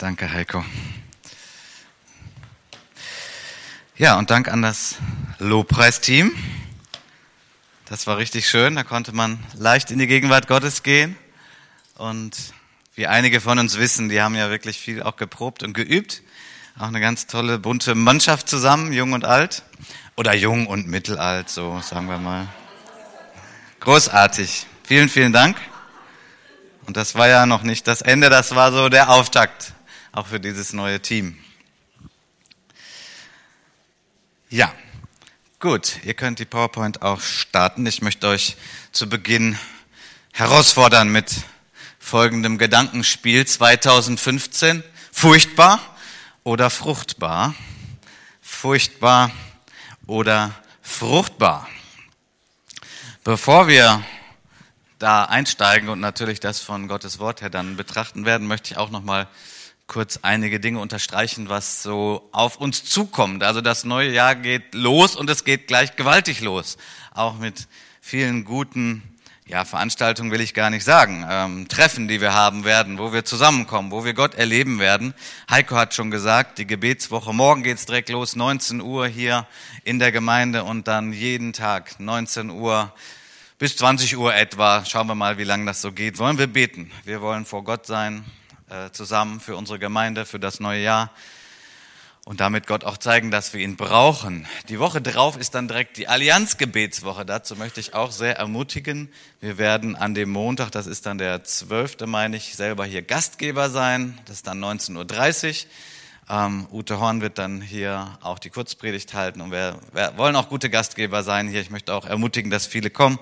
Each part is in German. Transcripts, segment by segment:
Danke, Heiko. Ja, und Dank an das Lobpreisteam. Das war richtig schön. Da konnte man leicht in die Gegenwart Gottes gehen. Und wie einige von uns wissen, die haben ja wirklich viel auch geprobt und geübt. Auch eine ganz tolle, bunte Mannschaft zusammen, jung und alt. Oder jung und mittelalt, so sagen wir mal. Großartig. Vielen, vielen Dank. Und das war ja noch nicht das Ende, das war so der Auftakt, auch für dieses neue Team. Ja, gut, ihr könnt die PowerPoint auch starten. Ich möchte euch zu Beginn herausfordern mit folgendem Gedankenspiel 2015. Furchtbar oder fruchtbar? Furchtbar oder fruchtbar? Bevor wir da einsteigen und natürlich das von Gottes Wort her dann betrachten werden, möchte ich auch noch mal kurz einige Dinge unterstreichen, was so auf uns zukommt. Also das neue Jahr geht los und es geht gleich gewaltig los. Auch mit vielen guten ja, Veranstaltungen will ich gar nicht sagen, ähm, Treffen, die wir haben werden, wo wir zusammenkommen, wo wir Gott erleben werden. Heiko hat schon gesagt, die Gebetswoche, morgen geht's direkt los, 19 Uhr hier in der Gemeinde und dann jeden Tag 19 Uhr bis 20 Uhr etwa. Schauen wir mal, wie lange das so geht. Wollen wir beten? Wir wollen vor Gott sein, äh, zusammen für unsere Gemeinde, für das neue Jahr und damit Gott auch zeigen, dass wir ihn brauchen. Die Woche drauf ist dann direkt die Allianzgebetswoche. Dazu möchte ich auch sehr ermutigen. Wir werden an dem Montag, das ist dann der 12., meine ich, selber hier Gastgeber sein. Das ist dann 19.30 Uhr. Ähm, Ute Horn wird dann hier auch die Kurzpredigt halten und wir, wir wollen auch gute Gastgeber sein hier. Ich möchte auch ermutigen, dass viele kommen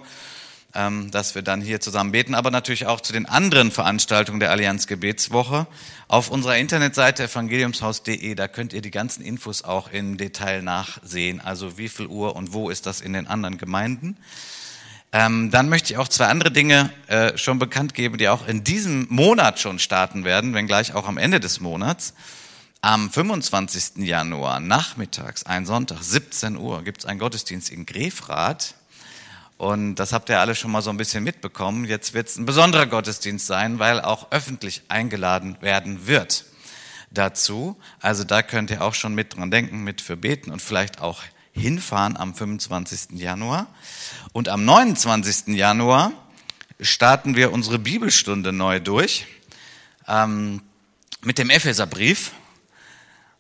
dass wir dann hier zusammen beten, aber natürlich auch zu den anderen Veranstaltungen der Allianz Gebetswoche. Auf unserer Internetseite evangeliumshaus.de, da könnt ihr die ganzen Infos auch im Detail nachsehen. Also wie viel Uhr und wo ist das in den anderen Gemeinden. Ähm, dann möchte ich auch zwei andere Dinge äh, schon bekannt geben, die auch in diesem Monat schon starten werden, wenngleich auch am Ende des Monats. Am 25. Januar nachmittags, ein Sonntag, 17 Uhr, gibt es einen Gottesdienst in Grefrath. Und das habt ihr alle schon mal so ein bisschen mitbekommen. Jetzt wird es ein besonderer Gottesdienst sein, weil auch öffentlich eingeladen werden wird dazu. Also da könnt ihr auch schon mit dran denken, mit für beten und vielleicht auch hinfahren am 25. Januar. Und am 29. Januar starten wir unsere Bibelstunde neu durch ähm, mit dem Epheserbrief.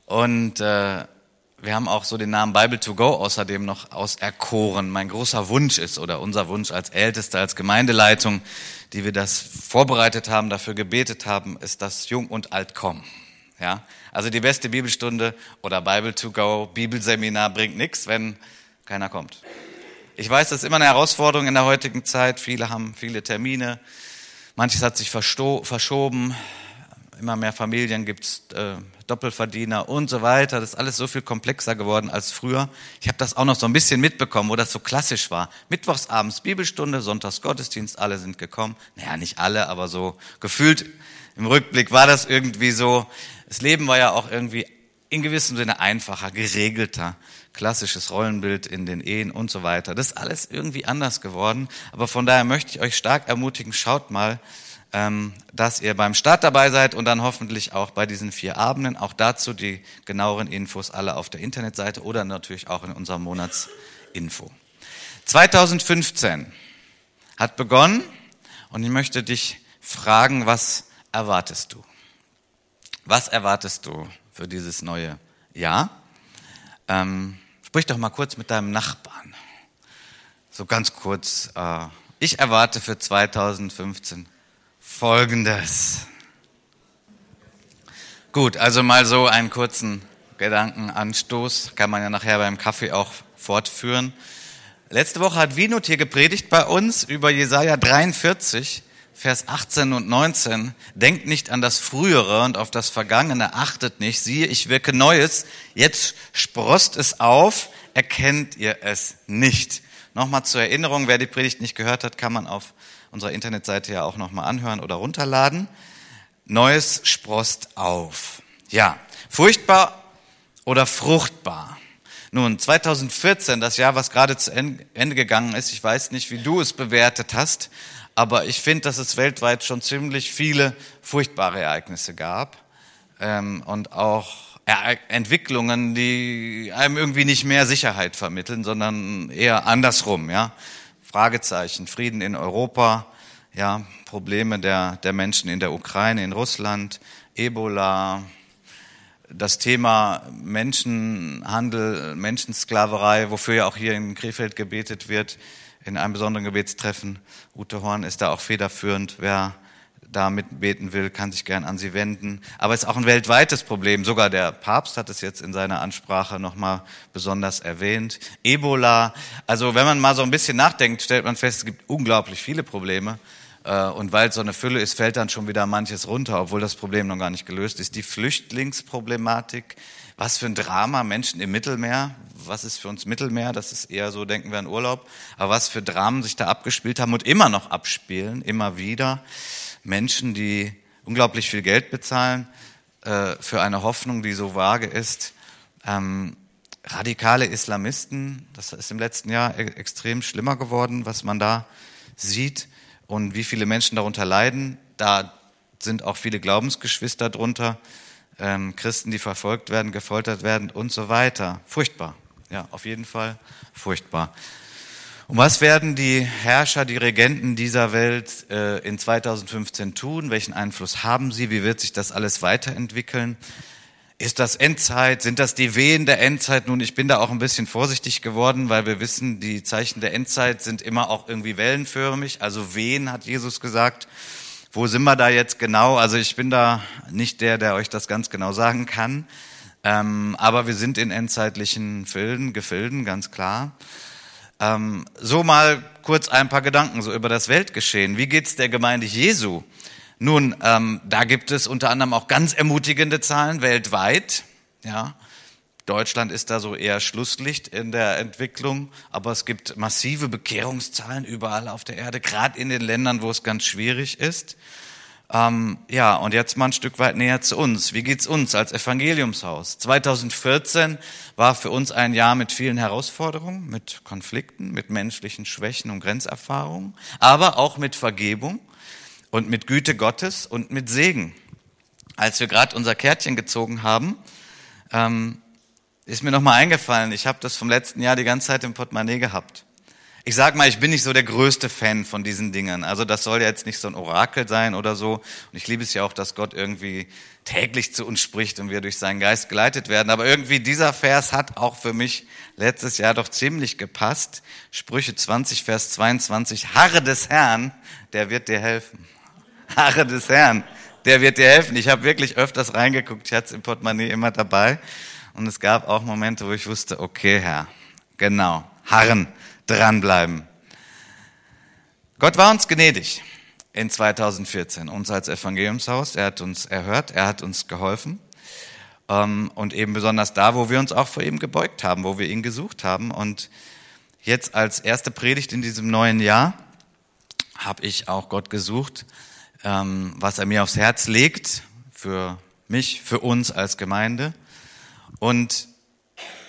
Und äh, wir haben auch so den Namen Bible to Go außerdem noch auserkoren. Mein großer Wunsch ist oder unser Wunsch als Älteste, als Gemeindeleitung, die wir das vorbereitet haben, dafür gebetet haben, ist, dass Jung und Alt kommen. Ja, also die beste Bibelstunde oder Bible to Go, Bibelseminar bringt nichts, wenn keiner kommt. Ich weiß, das ist immer eine Herausforderung in der heutigen Zeit. Viele haben viele Termine. Manches hat sich verschoben immer mehr Familien gibt's äh, Doppelverdiener und so weiter. Das ist alles so viel komplexer geworden als früher. Ich habe das auch noch so ein bisschen mitbekommen, wo das so klassisch war. Mittwochsabends Bibelstunde, Sonntags Gottesdienst, alle sind gekommen. Naja, nicht alle, aber so gefühlt im Rückblick war das irgendwie so. Das Leben war ja auch irgendwie in gewissem Sinne einfacher, geregelter, klassisches Rollenbild in den Ehen und so weiter. Das ist alles irgendwie anders geworden. Aber von daher möchte ich euch stark ermutigen, schaut mal, dass ihr beim Start dabei seid und dann hoffentlich auch bei diesen vier Abenden. Auch dazu die genaueren Infos alle auf der Internetseite oder natürlich auch in unserem Monatsinfo. 2015 hat begonnen und ich möchte dich fragen, was erwartest du? Was erwartest du für dieses neue Jahr? Ähm, sprich doch mal kurz mit deinem Nachbarn. So ganz kurz. Äh, ich erwarte für 2015 Folgendes. Gut, also mal so einen kurzen Gedankenanstoß, kann man ja nachher beim Kaffee auch fortführen. Letzte Woche hat Winut hier gepredigt bei uns über Jesaja 43, Vers 18 und 19. Denkt nicht an das Frühere und auf das Vergangene, achtet nicht. Siehe, ich wirke Neues. Jetzt sprost es auf, erkennt ihr es nicht. Nochmal zur Erinnerung, wer die Predigt nicht gehört hat, kann man auf unserer Internetseite ja auch nochmal anhören oder runterladen. Neues sprost auf. Ja, furchtbar oder fruchtbar. Nun, 2014, das Jahr, was gerade zu Ende gegangen ist, ich weiß nicht, wie du es bewertet hast, aber ich finde, dass es weltweit schon ziemlich viele furchtbare Ereignisse gab. ähm, und auch Entwicklungen, die einem irgendwie nicht mehr Sicherheit vermitteln, sondern eher andersrum, ja. Fragezeichen, Frieden in Europa, ja, Probleme der, der Menschen in der Ukraine, in Russland, Ebola, das Thema Menschenhandel, Menschensklaverei, wofür ja auch hier in Krefeld gebetet wird, in einem besonderen Gebetstreffen. Ute Horn ist da auch federführend. Wer da mitbeten will, kann sich gern an sie wenden. Aber es ist auch ein weltweites Problem. Sogar der Papst hat es jetzt in seiner Ansprache nochmal besonders erwähnt. Ebola. Also wenn man mal so ein bisschen nachdenkt, stellt man fest, es gibt unglaublich viele Probleme. Äh, und weil es so eine Fülle ist, fällt dann schon wieder manches runter, obwohl das Problem noch gar nicht gelöst ist. Die Flüchtlingsproblematik, was für ein Drama, Menschen im Mittelmeer, was ist für uns Mittelmeer, das ist eher so, denken wir an Urlaub, aber was für Dramen sich da abgespielt haben und immer noch abspielen, immer wieder. Menschen, die unglaublich viel Geld bezahlen äh, für eine Hoffnung, die so vage ist. Ähm, radikale Islamisten, das ist im letzten Jahr e extrem schlimmer geworden, was man da sieht und wie viele Menschen darunter leiden. Da sind auch viele Glaubensgeschwister drunter, ähm, Christen, die verfolgt werden, gefoltert werden und so weiter. Furchtbar. Ja, auf jeden Fall furchtbar. Und was werden die Herrscher, die Regenten dieser Welt äh, in 2015 tun? Welchen Einfluss haben sie? Wie wird sich das alles weiterentwickeln? Ist das Endzeit? Sind das die Wehen der Endzeit? Nun, ich bin da auch ein bisschen vorsichtig geworden, weil wir wissen, die Zeichen der Endzeit sind immer auch irgendwie wellenförmig. Also Wehen, hat Jesus gesagt. Wo sind wir da jetzt genau? Also ich bin da nicht der, der euch das ganz genau sagen kann. Ähm, aber wir sind in endzeitlichen Filden, Gefilden, ganz klar. Ähm, so mal kurz ein paar Gedanken so über das Weltgeschehen. Wie geht's der Gemeinde Jesu? Nun, ähm, da gibt es unter anderem auch ganz ermutigende Zahlen weltweit. Ja, Deutschland ist da so eher Schlusslicht in der Entwicklung, aber es gibt massive Bekehrungszahlen überall auf der Erde, gerade in den Ländern, wo es ganz schwierig ist. Ähm, ja, und jetzt mal ein Stück weit näher zu uns. Wie geht's uns als Evangeliumshaus? 2014 war für uns ein Jahr mit vielen Herausforderungen, mit Konflikten, mit menschlichen Schwächen und Grenzerfahrungen, aber auch mit Vergebung und mit Güte Gottes und mit Segen. Als wir gerade unser Kärtchen gezogen haben, ähm, ist mir nochmal eingefallen, ich habe das vom letzten Jahr die ganze Zeit im Portemonnaie gehabt. Ich sag mal, ich bin nicht so der größte Fan von diesen Dingen. Also das soll ja jetzt nicht so ein Orakel sein oder so. Und ich liebe es ja auch, dass Gott irgendwie täglich zu uns spricht und wir durch seinen Geist geleitet werden. Aber irgendwie dieser Vers hat auch für mich letztes Jahr doch ziemlich gepasst. Sprüche 20, Vers 22. Harre des Herrn, der wird dir helfen. Haare des Herrn, der wird dir helfen. Ich habe wirklich öfters reingeguckt, ich hatte es im Portemonnaie immer dabei. Und es gab auch Momente, wo ich wusste, okay, Herr, genau, harren, dranbleiben. Gott war uns gnädig in 2014, uns als Evangeliumshaus. Er hat uns erhört, er hat uns geholfen. Ähm, und eben besonders da, wo wir uns auch vor ihm gebeugt haben, wo wir ihn gesucht haben. Und jetzt als erste Predigt in diesem neuen Jahr habe ich auch Gott gesucht ähm, was er mir aufs Herz legt, für mich, für uns als Gemeinde. Und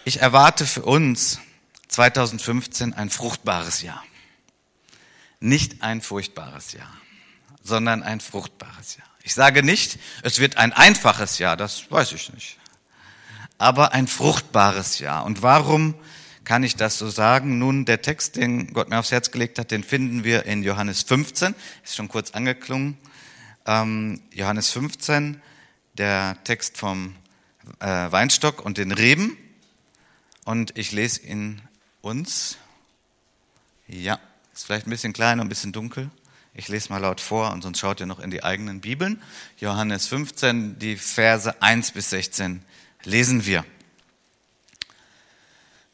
ich erwarte für uns 2015 ein fruchtbares Jahr. Nicht ein furchtbares Jahr, sondern ein fruchtbares Jahr. Ich sage nicht, es wird ein einfaches Jahr, das weiß ich nicht. Aber ein fruchtbares Jahr. Und warum kann ich das so sagen? Nun, der Text, den Gott mir aufs Herz gelegt hat, den finden wir in Johannes 15, ist schon kurz angeklungen. Ähm, Johannes 15, der Text vom äh, Weinstock und den Reben. Und ich lese ihn uns. Ja, ist vielleicht ein bisschen klein und ein bisschen dunkel. Ich lese mal laut vor und sonst schaut ihr noch in die eigenen Bibeln. Johannes 15, die Verse 1 bis 16 lesen wir.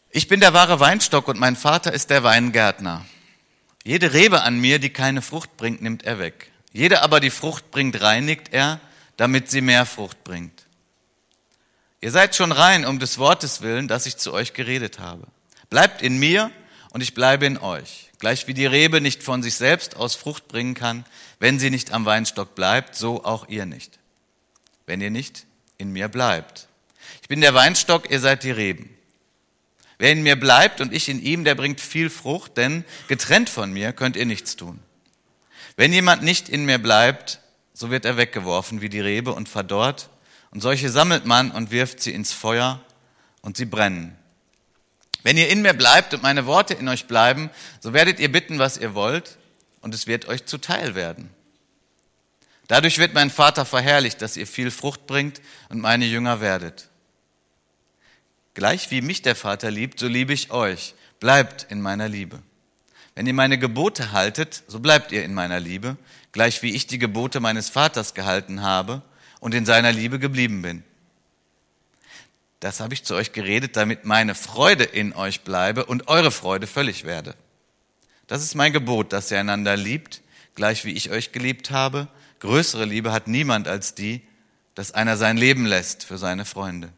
Ich bin der wahre Weinstock und mein Vater ist der Weingärtner. Jede Rebe an mir, die keine Frucht bringt, nimmt er weg. Jede aber, die Frucht bringt, reinigt er, damit sie mehr Frucht bringt. Ihr seid schon rein um des Wortes willen, das ich zu euch geredet habe. Bleibt in mir und ich bleibe in euch. Gleich wie die Rebe nicht von sich selbst aus Frucht bringen kann, wenn sie nicht am Weinstock bleibt, so auch ihr nicht. Wenn ihr nicht in mir bleibt. Ich bin der Weinstock, ihr seid die Reben. Wer in mir bleibt und ich in ihm, der bringt viel Frucht, denn getrennt von mir könnt ihr nichts tun. Wenn jemand nicht in mir bleibt, so wird er weggeworfen wie die Rebe und verdorrt, Und solche sammelt man und wirft sie ins Feuer und sie brennen. Wenn ihr in mir bleibt und meine Worte in euch bleiben, so werdet ihr bitten, was ihr wollt, und es wird euch zuteil werden. Dadurch wird mein Vater verherrlicht, dass ihr viel Frucht bringt und meine Jünger werdet. Gleich wie mich der Vater liebt, so liebe ich euch. Bleibt in meiner Liebe. Wenn ihr meine Gebote haltet, so bleibt ihr in meiner Liebe, gleich wie ich die Gebote meines Vaters gehalten habe und in seiner Liebe geblieben bin. Das habe ich zu euch geredet, damit meine Freude in euch bleibe und eure Freude völlig werde. Das ist mein Gebot, dass ihr einander liebt, gleich wie ich euch geliebt habe. Größere Liebe hat niemand als die, dass einer sein Leben lässt für seine Freunde.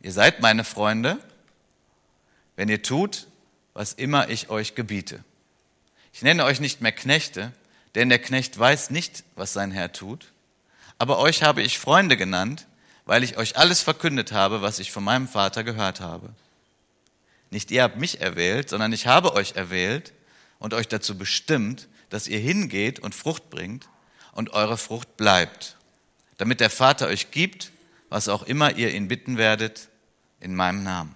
Ihr seid meine Freunde, wenn ihr tut, was immer ich euch gebiete. Ich nenne euch nicht mehr Knechte, denn der Knecht weiß nicht, was sein Herr tut. Aber euch habe ich Freunde genannt, weil ich euch alles verkündet habe, was ich von meinem Vater gehört habe. Nicht ihr habt mich erwählt, sondern ich habe euch erwählt und euch dazu bestimmt, dass ihr hingeht und Frucht bringt und eure Frucht bleibt, damit der Vater euch gibt, was auch immer ihr ihn bitten werdet, in meinem Namen.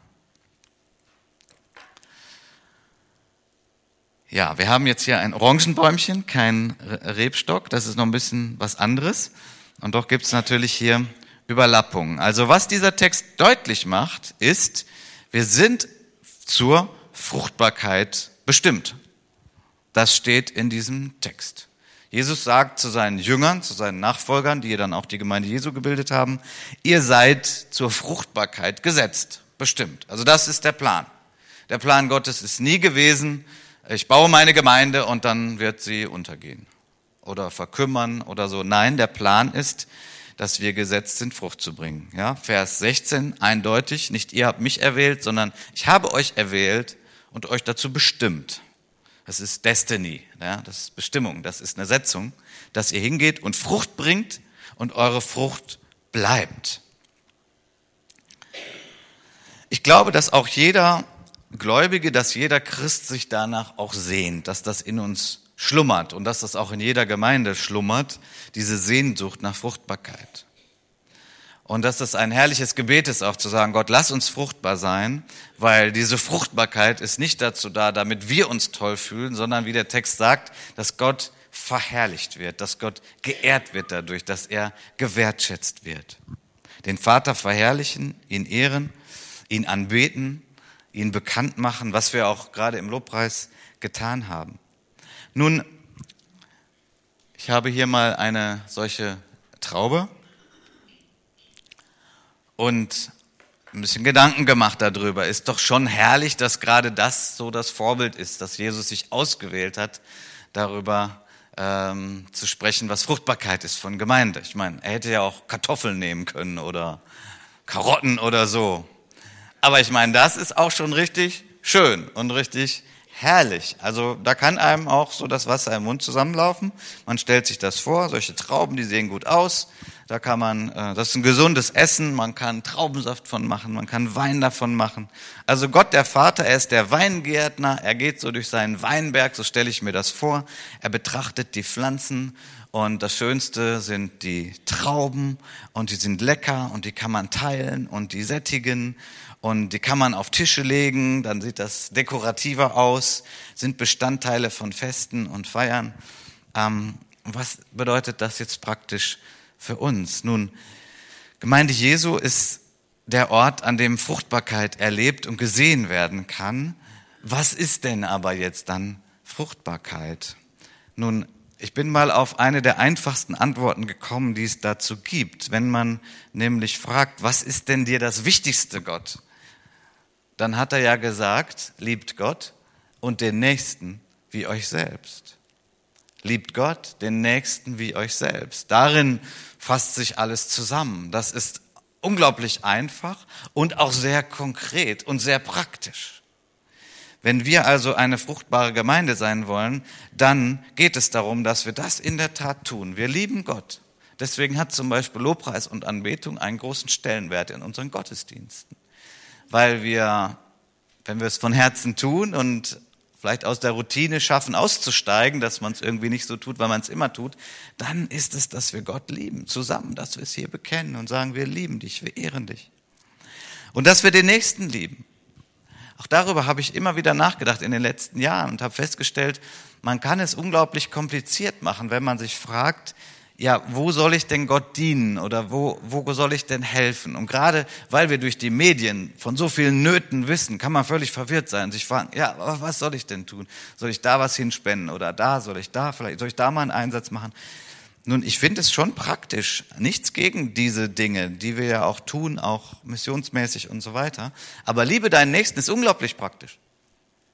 Ja, wir haben jetzt hier ein Orangenbäumchen, kein Rebstock, das ist noch ein bisschen was anderes. Und doch gibt es natürlich hier Überlappungen. Also was dieser Text deutlich macht, ist, wir sind zur Fruchtbarkeit bestimmt. Das steht in diesem Text. Jesus sagt zu seinen Jüngern, zu seinen Nachfolgern, die dann auch die Gemeinde Jesu gebildet haben, ihr seid zur Fruchtbarkeit gesetzt, bestimmt. Also das ist der Plan. Der Plan Gottes ist nie gewesen, ich baue meine Gemeinde und dann wird sie untergehen oder verkümmern oder so. Nein, der Plan ist, dass wir gesetzt sind, Frucht zu bringen. Ja, Vers 16 eindeutig, nicht ihr habt mich erwählt, sondern ich habe euch erwählt und euch dazu bestimmt. Das ist Destiny, ja, das ist Bestimmung, das ist eine Setzung, dass ihr hingeht und Frucht bringt und eure Frucht bleibt. Ich glaube, dass auch jeder Gläubige, dass jeder Christ sich danach auch sehnt, dass das in uns schlummert und dass das auch in jeder Gemeinde schlummert, diese Sehnsucht nach Fruchtbarkeit. Und dass das ein herrliches Gebet ist, auch zu sagen, Gott, lass uns fruchtbar sein, weil diese Fruchtbarkeit ist nicht dazu da, damit wir uns toll fühlen, sondern wie der Text sagt, dass Gott verherrlicht wird, dass Gott geehrt wird dadurch, dass er gewertschätzt wird. Den Vater verherrlichen, ihn ehren, ihn anbeten ihn bekannt machen, was wir auch gerade im Lobpreis getan haben. Nun, ich habe hier mal eine solche Traube und ein bisschen Gedanken gemacht darüber. Ist doch schon herrlich, dass gerade das so das Vorbild ist, dass Jesus sich ausgewählt hat, darüber ähm, zu sprechen, was Fruchtbarkeit ist von Gemeinde. Ich meine, er hätte ja auch Kartoffeln nehmen können oder Karotten oder so. Aber ich meine, das ist auch schon richtig schön und richtig herrlich. Also da kann einem auch so das Wasser im Mund zusammenlaufen. Man stellt sich das vor, solche Trauben, die sehen gut aus. Da kann man, äh, das ist ein gesundes Essen, man kann Traubensaft von machen, man kann Wein davon machen. Also Gott der Vater, er ist der Weingärtner, er geht so durch seinen Weinberg, so stelle ich mir das vor. Er betrachtet die Pflanzen und das Schönste sind die Trauben und die sind lecker und die kann man teilen und die sättigen und die kann man auf Tische legen, dann sieht das dekorativer aus, sind Bestandteile von Festen und Feiern. Ähm, was bedeutet das jetzt praktisch für uns? Nun, Gemeinde Jesu ist der Ort, an dem Fruchtbarkeit erlebt und gesehen werden kann. Was ist denn aber jetzt dann Fruchtbarkeit? Nun, ich bin mal auf eine der einfachsten Antworten gekommen, die es dazu gibt. Wenn man nämlich fragt, was ist denn dir das Wichtigste, Gott? Dann hat er ja gesagt, liebt Gott und den Nächsten wie euch selbst. Liebt Gott, den Nächsten wie euch selbst. Darin fasst sich alles zusammen. Das ist unglaublich einfach und auch sehr konkret und sehr praktisch. Wenn wir also eine fruchtbare Gemeinde sein wollen, dann geht es darum, dass wir das in der Tat tun. Wir lieben Gott. Deswegen hat zum Beispiel Lobpreis und Anbetung einen großen Stellenwert in unseren Gottesdiensten weil wir, wenn wir es von Herzen tun und vielleicht aus der Routine schaffen, auszusteigen, dass man es irgendwie nicht so tut, weil man es immer tut, dann ist es, dass wir Gott lieben, zusammen, dass wir es hier bekennen und sagen, wir lieben dich, wir ehren dich. Und dass wir den Nächsten lieben. Auch darüber habe ich immer wieder nachgedacht in den letzten Jahren und habe festgestellt, man kann es unglaublich kompliziert machen, wenn man sich fragt, ja, wo soll ich denn Gott dienen oder wo, wo soll ich denn helfen? Und gerade weil wir durch die Medien von so vielen Nöten wissen, kann man völlig verwirrt sein und sich fragen, ja, was soll ich denn tun? Soll ich da was hinspenden oder da, soll ich da, vielleicht soll ich da mal einen Einsatz machen? Nun, ich finde es schon praktisch. Nichts gegen diese Dinge, die wir ja auch tun, auch missionsmäßig und so weiter. Aber Liebe deinen Nächsten ist unglaublich praktisch.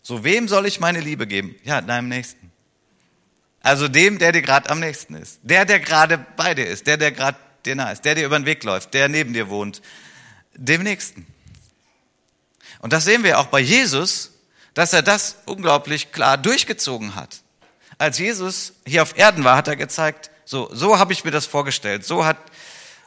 So, wem soll ich meine Liebe geben? Ja, deinem Nächsten. Also dem, der dir gerade am nächsten ist. Der, der gerade bei dir ist. Der, der gerade dir nah ist. Der, der über den Weg läuft. Der neben dir wohnt. Dem Nächsten. Und das sehen wir auch bei Jesus, dass er das unglaublich klar durchgezogen hat. Als Jesus hier auf Erden war, hat er gezeigt, so, so habe ich mir das vorgestellt. So hat,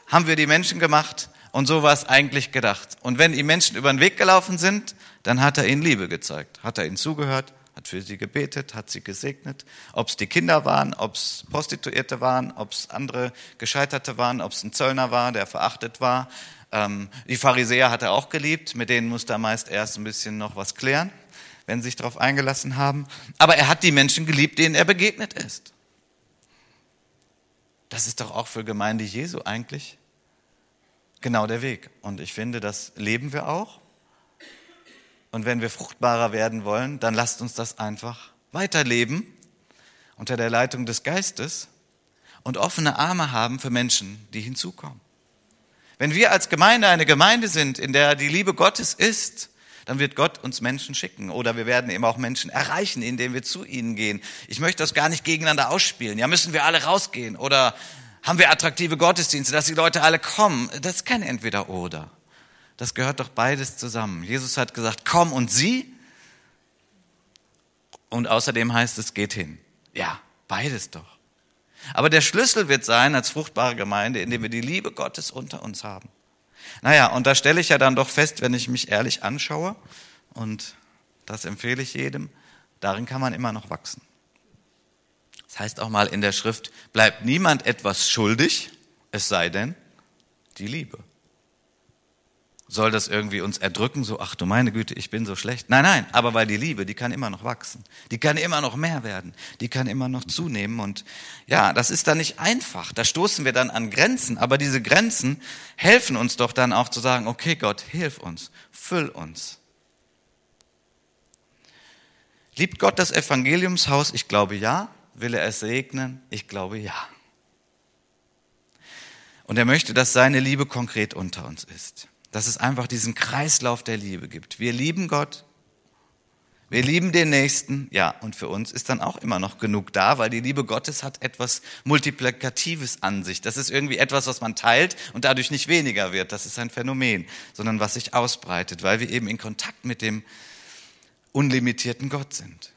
haben wir die Menschen gemacht und so war es eigentlich gedacht. Und wenn die Menschen über den Weg gelaufen sind, dann hat er ihnen Liebe gezeigt. Hat er ihnen zugehört, hat für sie gebetet, hat sie gesegnet. Ob es die Kinder waren, ob es Prostituierte waren, ob es andere Gescheiterte waren, ob es ein Zöllner war, der verachtet war. Ähm, die Pharisäer hat er auch geliebt, mit denen musste er meist erst ein bisschen noch was klären, wenn sie sich darauf eingelassen haben. Aber er hat die Menschen geliebt, denen er begegnet ist. Das ist doch auch für Gemeinde Jesu eigentlich genau der Weg. Und ich finde, das leben wir auch. Und wenn wir fruchtbarer werden wollen, dann lasst uns das einfach weiterleben unter der Leitung des Geistes und offene Arme haben für Menschen, die hinzukommen. Wenn wir als Gemeinde eine Gemeinde sind, in der die Liebe Gottes ist, dann wird Gott uns Menschen schicken. Oder wir werden eben auch Menschen erreichen, indem wir zu ihnen gehen. Ich möchte das gar nicht gegeneinander ausspielen. Ja, müssen wir alle rausgehen? Oder haben wir attraktive Gottesdienste, dass die Leute alle kommen? Das ist kein Entweder-Oder. Das gehört doch beides zusammen. Jesus hat gesagt, komm und sieh. Und außerdem heißt es, geht hin. Ja, beides doch. Aber der Schlüssel wird sein als fruchtbare Gemeinde, indem wir die Liebe Gottes unter uns haben. Naja, und da stelle ich ja dann doch fest, wenn ich mich ehrlich anschaue, und das empfehle ich jedem, darin kann man immer noch wachsen. Das heißt auch mal in der Schrift, bleibt niemand etwas schuldig, es sei denn die Liebe soll das irgendwie uns erdrücken, so, ach du meine Güte, ich bin so schlecht. Nein, nein, aber weil die Liebe, die kann immer noch wachsen. Die kann immer noch mehr werden. Die kann immer noch zunehmen. Und ja, das ist dann nicht einfach. Da stoßen wir dann an Grenzen. Aber diese Grenzen helfen uns doch dann auch zu sagen, okay Gott, hilf uns, füll uns. Liebt Gott das Evangeliumshaus? Ich glaube ja. Will er es segnen? Ich glaube ja. Und er möchte, dass seine Liebe konkret unter uns ist dass es einfach diesen Kreislauf der Liebe gibt. Wir lieben Gott, wir lieben den Nächsten, ja, und für uns ist dann auch immer noch genug da, weil die Liebe Gottes hat etwas Multiplikatives an sich. Das ist irgendwie etwas, was man teilt und dadurch nicht weniger wird. Das ist ein Phänomen, sondern was sich ausbreitet, weil wir eben in Kontakt mit dem unlimitierten Gott sind.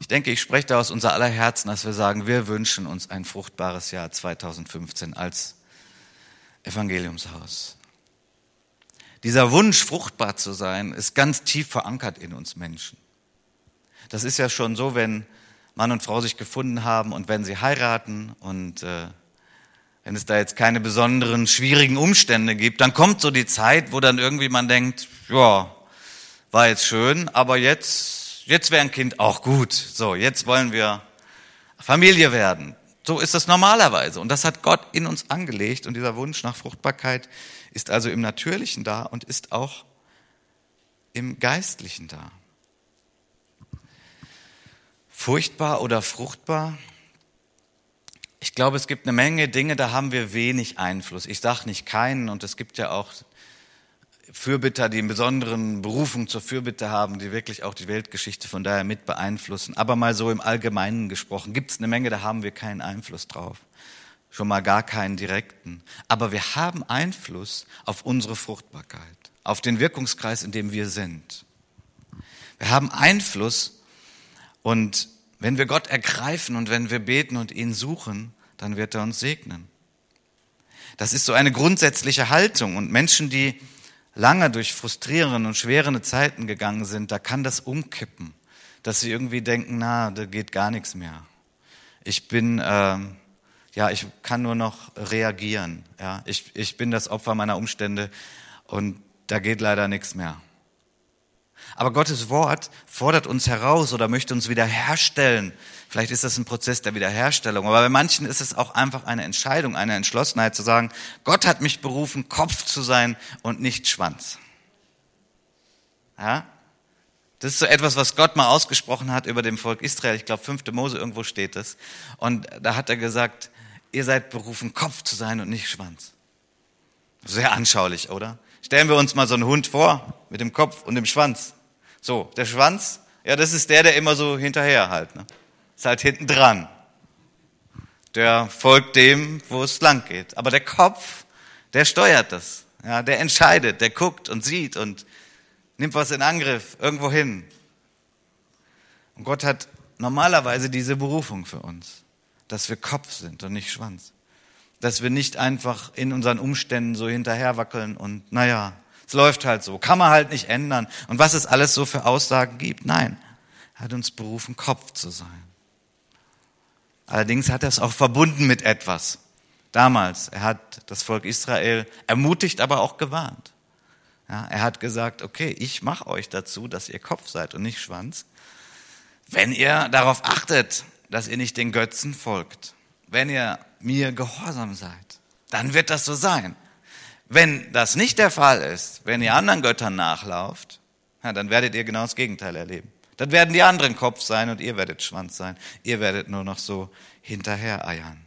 Ich denke, ich spreche da aus unser aller Herzen, dass wir sagen, wir wünschen uns ein fruchtbares Jahr 2015 als Evangeliumshaus. Dieser Wunsch, fruchtbar zu sein, ist ganz tief verankert in uns Menschen. Das ist ja schon so, wenn Mann und Frau sich gefunden haben und wenn sie heiraten und äh, wenn es da jetzt keine besonderen schwierigen Umstände gibt, dann kommt so die Zeit, wo dann irgendwie man denkt, ja, war jetzt schön, aber jetzt, jetzt wäre ein Kind auch gut. So, jetzt wollen wir Familie werden. So ist das normalerweise. Und das hat Gott in uns angelegt. Und dieser Wunsch nach Fruchtbarkeit ist also im Natürlichen da und ist auch im Geistlichen da. Furchtbar oder fruchtbar? Ich glaube, es gibt eine Menge Dinge, da haben wir wenig Einfluss. Ich sage nicht keinen und es gibt ja auch Fürbitter, die einen besonderen Berufung zur Fürbitte haben, die wirklich auch die Weltgeschichte von daher mit beeinflussen. Aber mal so im Allgemeinen gesprochen, gibt es eine Menge, da haben wir keinen Einfluss drauf. Schon mal gar keinen direkten. Aber wir haben Einfluss auf unsere Fruchtbarkeit, auf den Wirkungskreis, in dem wir sind. Wir haben Einfluss und wenn wir Gott ergreifen und wenn wir beten und ihn suchen, dann wird er uns segnen. Das ist so eine grundsätzliche Haltung und Menschen, die lange durch frustrierende und schwere Zeiten gegangen sind, da kann das umkippen, dass sie irgendwie denken, na, da geht gar nichts mehr. Ich bin, ähm, ja, ich kann nur noch reagieren. Ja, ich, ich bin das Opfer meiner Umstände und da geht leider nichts mehr. Aber Gottes Wort fordert uns heraus oder möchte uns wiederherstellen. Vielleicht ist das ein Prozess der Wiederherstellung. Aber bei manchen ist es auch einfach eine Entscheidung, eine Entschlossenheit zu sagen, Gott hat mich berufen, Kopf zu sein und nicht Schwanz. Ja? Das ist so etwas, was Gott mal ausgesprochen hat über dem Volk Israel. Ich glaube, fünfte Mose, irgendwo steht es. Und da hat er gesagt, ihr seid berufen, Kopf zu sein und nicht Schwanz. Sehr anschaulich, oder? Stellen wir uns mal so einen Hund vor mit dem Kopf und dem Schwanz. So, der Schwanz, ja, das ist der, der immer so hinterher halt. Ne? Ist halt hinten dran. Der folgt dem, wo es lang geht. Aber der Kopf, der steuert das. Ja, der entscheidet, der guckt und sieht und nimmt was in Angriff, irgendwo hin. Und Gott hat normalerweise diese Berufung für uns, dass wir Kopf sind und nicht Schwanz. Dass wir nicht einfach in unseren Umständen so hinterher wackeln und naja, es läuft halt so. Kann man halt nicht ändern. Und was es alles so für Aussagen gibt. Nein, er hat uns berufen, Kopf zu sein. Allerdings hat er es auch verbunden mit etwas. Damals, er hat das Volk Israel ermutigt, aber auch gewarnt. Ja, er hat gesagt, okay, ich mache euch dazu, dass ihr Kopf seid und nicht Schwanz, wenn ihr darauf achtet, dass ihr nicht den Götzen folgt, wenn ihr mir gehorsam seid, dann wird das so sein. Wenn das nicht der Fall ist, wenn ihr anderen Göttern nachlauft, ja, dann werdet ihr genau das Gegenteil erleben. Dann werden die anderen Kopf sein und ihr werdet Schwanz sein. Ihr werdet nur noch so hinterher eiern.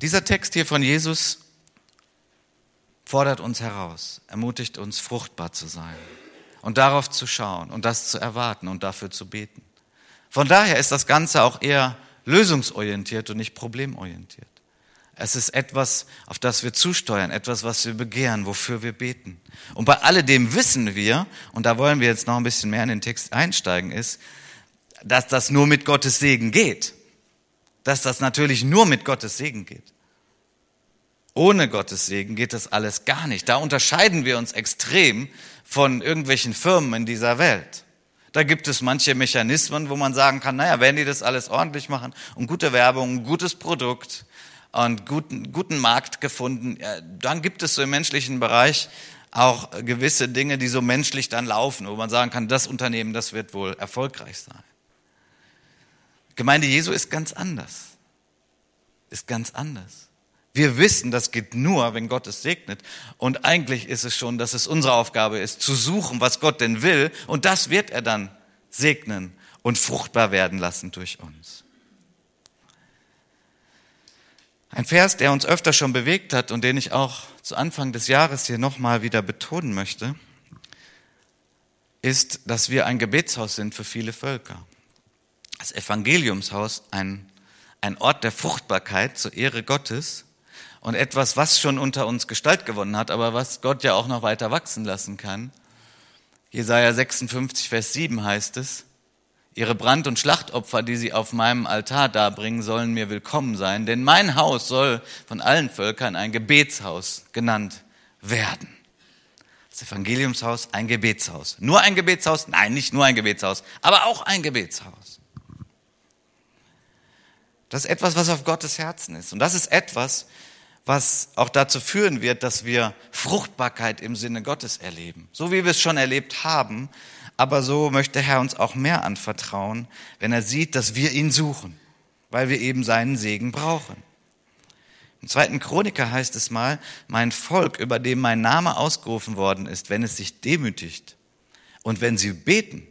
Dieser Text hier von Jesus fordert uns heraus, ermutigt uns, fruchtbar zu sein und darauf zu schauen und das zu erwarten und dafür zu beten. Von daher ist das Ganze auch eher lösungsorientiert und nicht problemorientiert. Es ist etwas, auf das wir zusteuern, etwas, was wir begehren, wofür wir beten. Und bei alledem wissen wir, und da wollen wir jetzt noch ein bisschen mehr in den Text einsteigen, ist, dass das nur mit Gottes Segen geht. Dass das natürlich nur mit Gottes Segen geht. Ohne Gottes Segen geht das alles gar nicht. Da unterscheiden wir uns extrem von irgendwelchen Firmen in dieser Welt. Da gibt es manche Mechanismen, wo man sagen kann, naja, wenn die das alles ordentlich machen und gute Werbung, ein gutes Produkt, und guten, guten Markt gefunden. Dann gibt es so im menschlichen Bereich auch gewisse Dinge, die so menschlich dann laufen, wo man sagen kann, das Unternehmen, das wird wohl erfolgreich sein. Gemeinde Jesu ist ganz anders. Ist ganz anders. Wir wissen, das geht nur, wenn Gott es segnet. Und eigentlich ist es schon, dass es unsere Aufgabe ist, zu suchen, was Gott denn will. Und das wird er dann segnen und fruchtbar werden lassen durch uns. Ein Vers, der uns öfter schon bewegt hat und den ich auch zu Anfang des Jahres hier nochmal wieder betonen möchte, ist, dass wir ein Gebetshaus sind für viele Völker. Das Evangeliumshaus, ein, ein Ort der Fruchtbarkeit zur Ehre Gottes und etwas, was schon unter uns Gestalt gewonnen hat, aber was Gott ja auch noch weiter wachsen lassen kann. Jesaja 56, Vers 7 heißt es, Ihre Brand- und Schlachtopfer, die sie auf meinem Altar darbringen, sollen mir willkommen sein, denn mein Haus soll von allen Völkern ein Gebetshaus genannt werden. Das Evangeliumshaus, ein Gebetshaus. Nur ein Gebetshaus? Nein, nicht nur ein Gebetshaus, aber auch ein Gebetshaus. Das ist etwas, was auf Gottes Herzen ist. Und das ist etwas, was auch dazu führen wird, dass wir Fruchtbarkeit im Sinne Gottes erleben. So wie wir es schon erlebt haben, aber so möchte Herr uns auch mehr anvertrauen, wenn er sieht, dass wir ihn suchen, weil wir eben seinen Segen brauchen. Im zweiten Chroniker heißt es mal, mein Volk, über dem mein Name ausgerufen worden ist, wenn es sich demütigt und wenn sie beten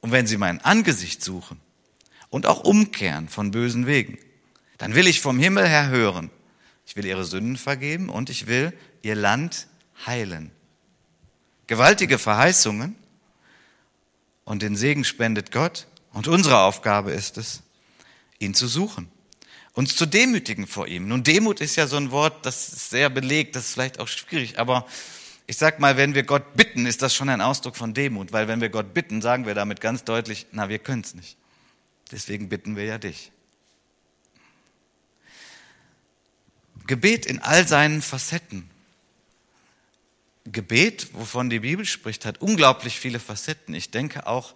und wenn sie mein Angesicht suchen und auch umkehren von bösen Wegen, dann will ich vom Himmel her hören. Ich will ihre Sünden vergeben und ich will ihr Land heilen. Gewaltige Verheißungen, und den Segen spendet Gott. Und unsere Aufgabe ist es, ihn zu suchen, uns zu demütigen vor ihm. Nun, Demut ist ja so ein Wort, das ist sehr belegt, das ist vielleicht auch schwierig, aber ich sag mal, wenn wir Gott bitten, ist das schon ein Ausdruck von Demut, weil wenn wir Gott bitten, sagen wir damit ganz deutlich, na, wir können es nicht. Deswegen bitten wir ja dich. Gebet in all seinen Facetten. Gebet, wovon die Bibel spricht, hat unglaublich viele Facetten. Ich denke auch,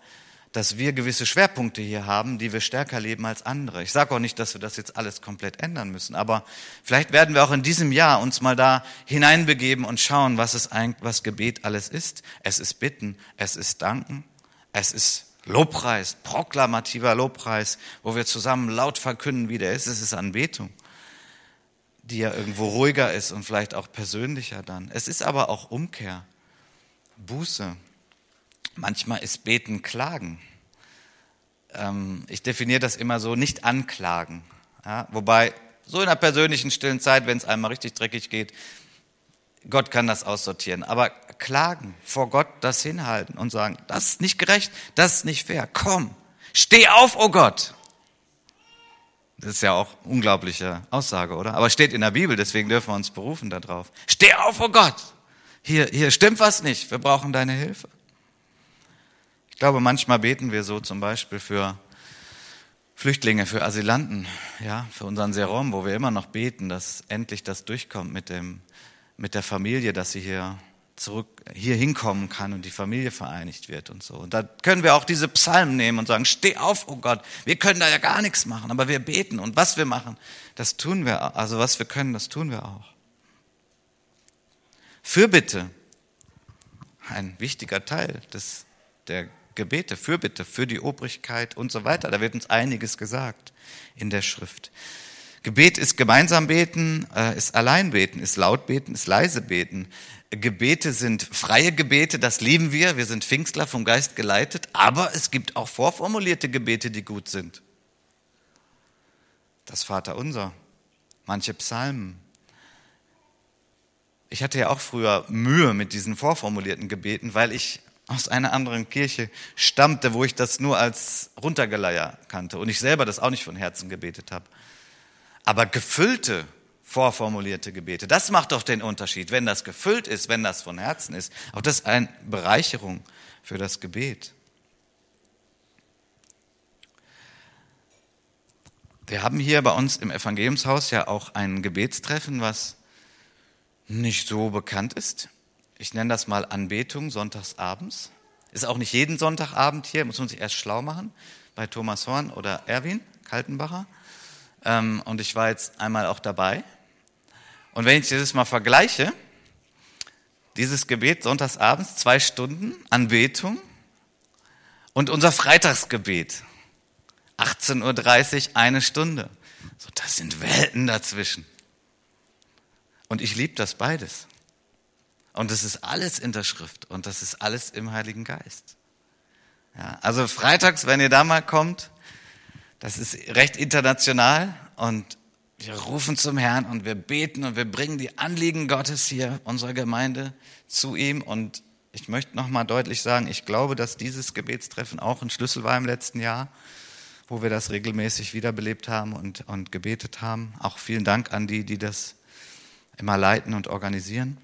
dass wir gewisse Schwerpunkte hier haben, die wir stärker leben als andere. Ich sage auch nicht, dass wir das jetzt alles komplett ändern müssen, aber vielleicht werden wir auch in diesem Jahr uns mal da hineinbegeben und schauen, was es eigentlich, was Gebet alles ist. Es ist Bitten, es ist Danken, es ist Lobpreis, proklamativer Lobpreis, wo wir zusammen laut verkünden, wie der ist. Es ist Anbetung, die ja irgendwo ruhiger ist und vielleicht auch persönlicher dann. Es ist aber auch Umkehr, Buße, Manchmal ist Beten Klagen. Ähm, ich definiere das immer so, nicht anklagen. Ja, wobei, so in der persönlichen stillen Zeit, wenn es einmal richtig dreckig geht, Gott kann das aussortieren. Aber klagen, vor Gott das hinhalten und sagen, das ist nicht gerecht, das ist nicht fair. Komm, steh auf, oh Gott. Das ist ja auch unglaubliche Aussage, oder? Aber steht in der Bibel, deswegen dürfen wir uns berufen darauf. Steh auf, oh Gott. Hier, hier stimmt was nicht. Wir brauchen deine Hilfe. Ich glaube, manchmal beten wir so zum Beispiel für Flüchtlinge, für Asylanten, ja, für unseren Serum, wo wir immer noch beten, dass endlich das durchkommt mit dem, mit der Familie, dass sie hier zurück, hier hinkommen kann und die Familie vereinigt wird und so. Und da können wir auch diese Psalmen nehmen und sagen, steh auf, oh Gott, wir können da ja gar nichts machen, aber wir beten und was wir machen, das tun wir, also was wir können, das tun wir auch. Fürbitte, ein wichtiger Teil des, der Gebete, Fürbitte für die Obrigkeit und so weiter. Da wird uns einiges gesagt in der Schrift. Gebet ist gemeinsam beten, äh, ist allein beten, ist laut beten, ist leise beten. Gebete sind freie Gebete, das lieben wir. Wir sind Pfingstler vom Geist geleitet, aber es gibt auch vorformulierte Gebete, die gut sind. Das Vaterunser, manche Psalmen. Ich hatte ja auch früher Mühe mit diesen vorformulierten Gebeten, weil ich aus einer anderen Kirche stammte, wo ich das nur als Runtergeleier kannte und ich selber das auch nicht von Herzen gebetet habe. Aber gefüllte, vorformulierte Gebete, das macht doch den Unterschied. Wenn das gefüllt ist, wenn das von Herzen ist, auch das ist eine Bereicherung für das Gebet. Wir haben hier bei uns im Evangeliumshaus ja auch ein Gebetstreffen, was nicht so bekannt ist. Ich nenne das mal Anbetung sonntagsabends. Ist auch nicht jeden Sonntagabend hier, muss man sich erst schlau machen, bei Thomas Horn oder Erwin Kaltenbacher. Ähm, und ich war jetzt einmal auch dabei. Und wenn ich dieses mal vergleiche, dieses Gebet sonntagsabends, zwei Stunden Anbetung und unser Freitagsgebet, 18.30 Uhr, eine Stunde. So, das sind Welten dazwischen. Und ich liebe das beides. Und das ist alles in der Schrift und das ist alles im Heiligen Geist. Ja, also freitags, wenn ihr da mal kommt, das ist recht international und wir rufen zum Herrn und wir beten und wir bringen die Anliegen Gottes hier unserer Gemeinde zu ihm und ich möchte noch mal deutlich sagen, ich glaube, dass dieses Gebetstreffen auch ein Schlüssel war im letzten Jahr, wo wir das regelmäßig wiederbelebt haben und, und gebetet haben. Auch vielen Dank an die, die das immer leiten und organisieren.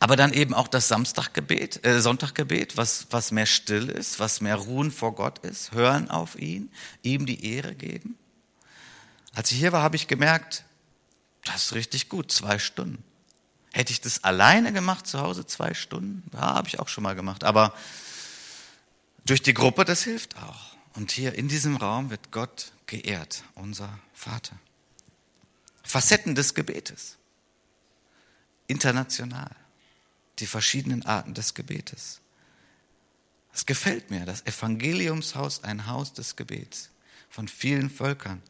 Aber dann eben auch das Samstaggebet, äh, Sonntaggebet, was, was mehr still ist, was mehr Ruhen vor Gott ist, hören auf ihn, ihm die Ehre geben. Als ich hier war, habe ich gemerkt, das ist richtig gut, zwei Stunden. Hätte ich das alleine gemacht zu Hause, zwei Stunden? Ja, habe ich auch schon mal gemacht. Aber durch die Gruppe, das hilft auch. Und hier in diesem Raum wird Gott geehrt, unser Vater. Facetten des Gebetes international. Die verschiedenen Arten des Gebetes. Es gefällt mir, das Evangeliumshaus, ein Haus des Gebets von vielen Völkern,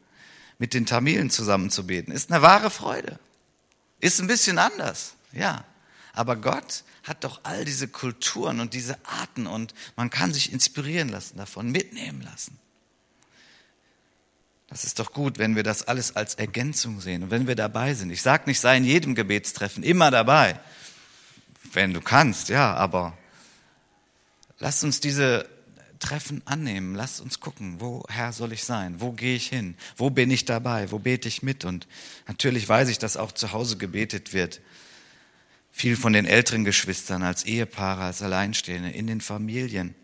mit den Tamilen zusammen zu beten, ist eine wahre Freude. Ist ein bisschen anders, ja. Aber Gott hat doch all diese Kulturen und diese Arten und man kann sich inspirieren lassen davon, mitnehmen lassen. Das ist doch gut, wenn wir das alles als Ergänzung sehen und wenn wir dabei sind. Ich sage nicht, sei in jedem Gebetstreffen immer dabei, wenn du kannst, ja, aber lass uns diese Treffen annehmen, lass uns gucken, woher soll ich sein, wo gehe ich hin, wo bin ich dabei, wo bete ich mit? Und natürlich weiß ich, dass auch zu Hause gebetet wird. Viel von den älteren Geschwistern als Ehepaare, als Alleinstehende, in den Familien,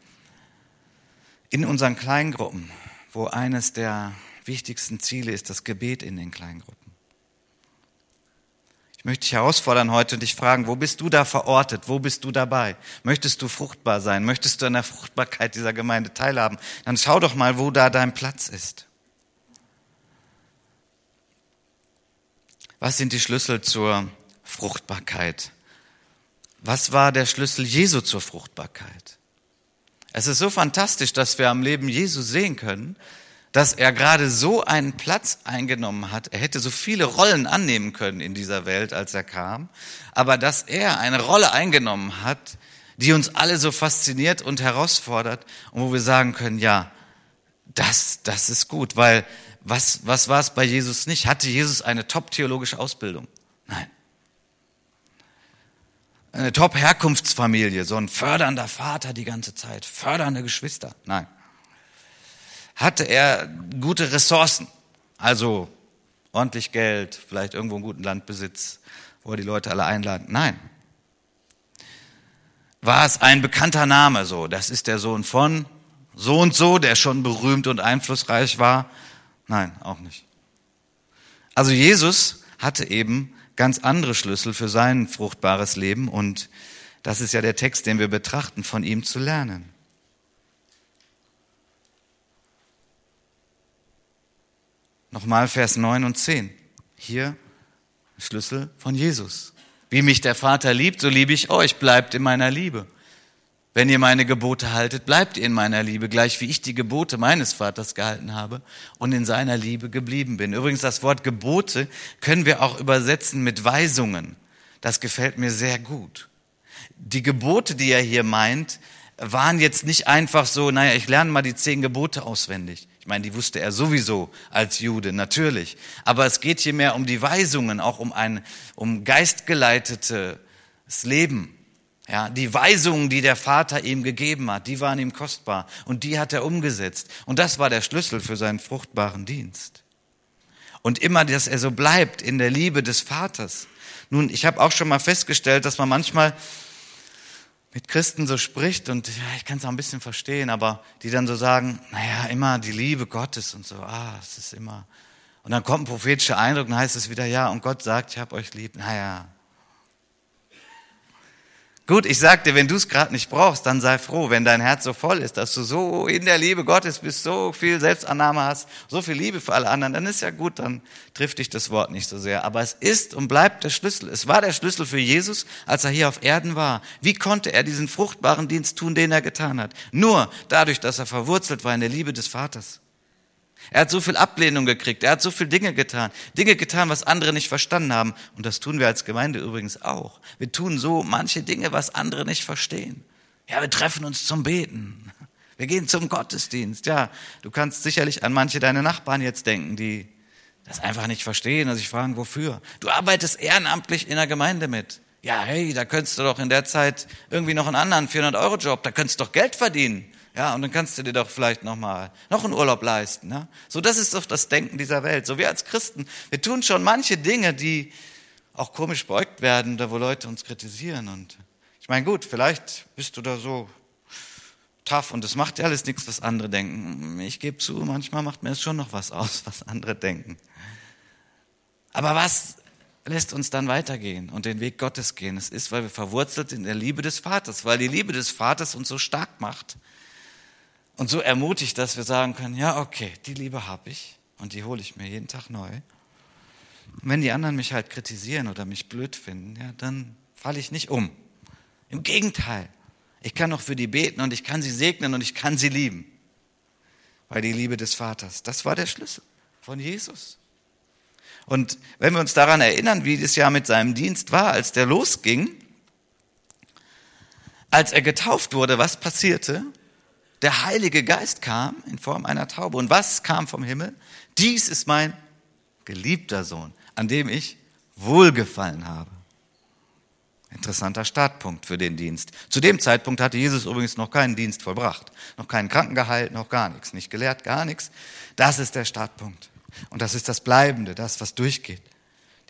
in unseren Kleingruppen, wo eines der wichtigsten Ziele ist das Gebet in den Kleingruppen. Ich möchte dich herausfordern heute und dich fragen, wo bist du da verortet? Wo bist du dabei? Möchtest du fruchtbar sein? Möchtest du an der Fruchtbarkeit dieser Gemeinde teilhaben? Dann schau doch mal, wo da dein Platz ist. Was sind die Schlüssel zur Fruchtbarkeit? Was war der Schlüssel Jesu zur Fruchtbarkeit? Es ist so fantastisch, dass wir am Leben Jesu sehen können, dass er gerade so einen Platz eingenommen hat. Er hätte so viele Rollen annehmen können in dieser Welt, als er kam, aber dass er eine Rolle eingenommen hat, die uns alle so fasziniert und herausfordert und wo wir sagen können, ja, das, das ist gut, weil was, was war es bei Jesus nicht? Hatte Jesus eine top-theologische Ausbildung? Nein. Eine Top-Herkunftsfamilie, so ein fördernder Vater die ganze Zeit, fördernde Geschwister? Nein hatte er gute Ressourcen, also ordentlich Geld, vielleicht irgendwo einen guten Landbesitz, wo er die Leute alle einladen. Nein. War es ein bekannter Name so? Das ist der Sohn von so und so, der schon berühmt und einflussreich war? Nein, auch nicht. Also Jesus hatte eben ganz andere Schlüssel für sein fruchtbares Leben und das ist ja der Text, den wir betrachten, von ihm zu lernen. Nochmal Vers 9 und 10. Hier Schlüssel von Jesus. Wie mich der Vater liebt, so liebe ich euch, bleibt in meiner Liebe. Wenn ihr meine Gebote haltet, bleibt ihr in meiner Liebe, gleich wie ich die Gebote meines Vaters gehalten habe und in seiner Liebe geblieben bin. Übrigens, das Wort Gebote können wir auch übersetzen mit Weisungen. Das gefällt mir sehr gut. Die Gebote, die er hier meint, waren jetzt nicht einfach so, naja, ich lerne mal die zehn Gebote auswendig. Ich meine, die wusste er sowieso als Jude, natürlich. Aber es geht hier mehr um die Weisungen, auch um ein um geistgeleitetes Leben. Ja, die Weisungen, die der Vater ihm gegeben hat, die waren ihm kostbar und die hat er umgesetzt. Und das war der Schlüssel für seinen fruchtbaren Dienst. Und immer, dass er so bleibt in der Liebe des Vaters. Nun, ich habe auch schon mal festgestellt, dass man manchmal mit Christen so spricht und ja, ich kann es auch ein bisschen verstehen, aber die dann so sagen, naja, immer die Liebe Gottes und so, ah, es ist immer. Und dann kommt ein prophetischer Eindruck und heißt es wieder, ja, und Gott sagt, ich habe euch lieb. Naja, Gut, ich sag dir, wenn du es gerade nicht brauchst, dann sei froh, wenn dein Herz so voll ist, dass du so in der Liebe Gottes bist, so viel Selbstannahme hast, so viel Liebe für alle anderen, dann ist ja gut, dann trifft dich das Wort nicht so sehr. Aber es ist und bleibt der Schlüssel. Es war der Schlüssel für Jesus, als er hier auf Erden war. Wie konnte er diesen fruchtbaren Dienst tun, den er getan hat? Nur dadurch, dass er verwurzelt war in der Liebe des Vaters. Er hat so viel Ablehnung gekriegt. Er hat so viele Dinge getan. Dinge getan, was andere nicht verstanden haben. Und das tun wir als Gemeinde übrigens auch. Wir tun so manche Dinge, was andere nicht verstehen. Ja, wir treffen uns zum Beten. Wir gehen zum Gottesdienst. Ja, du kannst sicherlich an manche deine Nachbarn jetzt denken, die das einfach nicht verstehen und sich fragen, wofür. Du arbeitest ehrenamtlich in der Gemeinde mit. Ja, hey, da könntest du doch in der Zeit irgendwie noch einen anderen 400-Euro-Job, da könntest du doch Geld verdienen. Ja, und dann kannst du dir doch vielleicht noch mal noch einen Urlaub leisten. Ne? So, das ist doch das Denken dieser Welt. So wir als Christen, wir tun schon manche Dinge, die auch komisch beugt werden, da wo Leute uns kritisieren. Und ich meine, gut, vielleicht bist du da so tough und es macht ja alles nichts, was andere denken. Ich gebe zu, manchmal macht mir es schon noch was aus, was andere denken. Aber was lässt uns dann weitergehen und den Weg Gottes gehen? Es ist, weil wir verwurzelt in der Liebe des Vaters, weil die Liebe des Vaters uns so stark macht, und so ermutigt, dass wir sagen können, ja, okay, die Liebe habe ich und die hole ich mir jeden Tag neu. Und wenn die anderen mich halt kritisieren oder mich blöd finden, ja, dann falle ich nicht um. Im Gegenteil, ich kann noch für die beten und ich kann sie segnen und ich kann sie lieben. Weil die Liebe des Vaters, das war der Schlüssel von Jesus. Und wenn wir uns daran erinnern, wie das ja mit seinem Dienst war, als der losging, als er getauft wurde, was passierte? Der Heilige Geist kam in Form einer Taube. Und was kam vom Himmel? Dies ist mein geliebter Sohn, an dem ich wohlgefallen habe. Interessanter Startpunkt für den Dienst. Zu dem Zeitpunkt hatte Jesus übrigens noch keinen Dienst vollbracht, noch keinen Kranken geheilt, noch gar nichts, nicht gelehrt, gar nichts. Das ist der Startpunkt. Und das ist das Bleibende, das, was durchgeht.